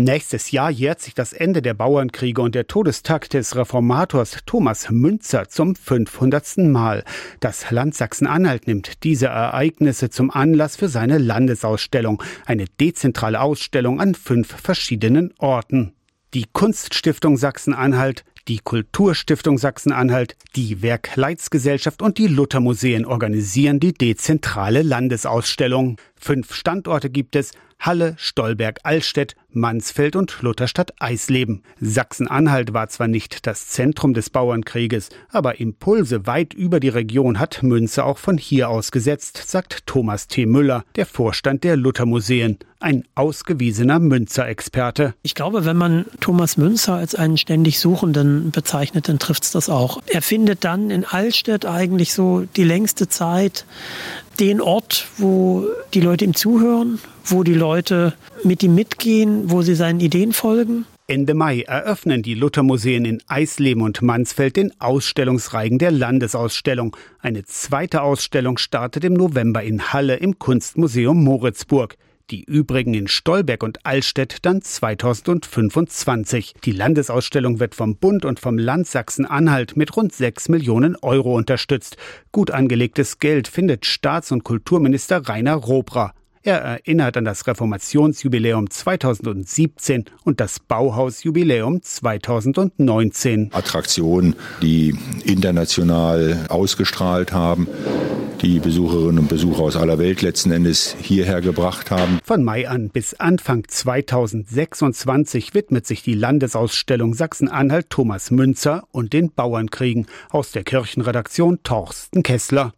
Nächstes Jahr jährt sich das Ende der Bauernkriege und der Todestag des Reformators Thomas Münzer zum 500. Mal. Das Land Sachsen-Anhalt nimmt diese Ereignisse zum Anlass für seine Landesausstellung, eine dezentrale Ausstellung an fünf verschiedenen Orten. Die Kunststiftung Sachsen-Anhalt, die Kulturstiftung Sachsen-Anhalt, die Werk-Leids-Gesellschaft und die Luthermuseen organisieren die dezentrale Landesausstellung. Fünf Standorte gibt es, Halle, Stolberg, Allstedt, Mansfeld und Lutherstadt Eisleben. Sachsen-Anhalt war zwar nicht das Zentrum des Bauernkrieges, aber Impulse weit über die Region hat Münze auch von hier aus gesetzt, sagt Thomas T. Müller, der Vorstand der Luthermuseen, ein ausgewiesener Münzer-Experte. Ich glaube, wenn man Thomas Münzer als einen ständig Suchenden bezeichnet, dann trifft es das auch. Er findet dann in Allstedt eigentlich so die längste Zeit den Ort, wo die Leute ihm zuhören, wo die Leute mit ihm mitgehen, wo sie seinen Ideen folgen. Ende Mai eröffnen die Luthermuseen in Eisleben und Mansfeld den Ausstellungsreigen der Landesausstellung. Eine zweite Ausstellung startet im November in Halle im Kunstmuseum Moritzburg. Die übrigen in Stolberg und Allstedt dann 2025. Die Landesausstellung wird vom Bund und vom Land Sachsen-Anhalt mit rund 6 Millionen Euro unterstützt. Gut angelegtes Geld findet Staats- und Kulturminister Rainer Robra. Er erinnert an das Reformationsjubiläum 2017 und das Bauhausjubiläum 2019. Attraktionen, die international ausgestrahlt haben die Besucherinnen und Besucher aus aller Welt letzten Endes hierher gebracht haben. Von Mai an bis Anfang 2026 widmet sich die Landesausstellung Sachsen-Anhalt Thomas Münzer und den Bauernkriegen aus der Kirchenredaktion Torsten Kessler.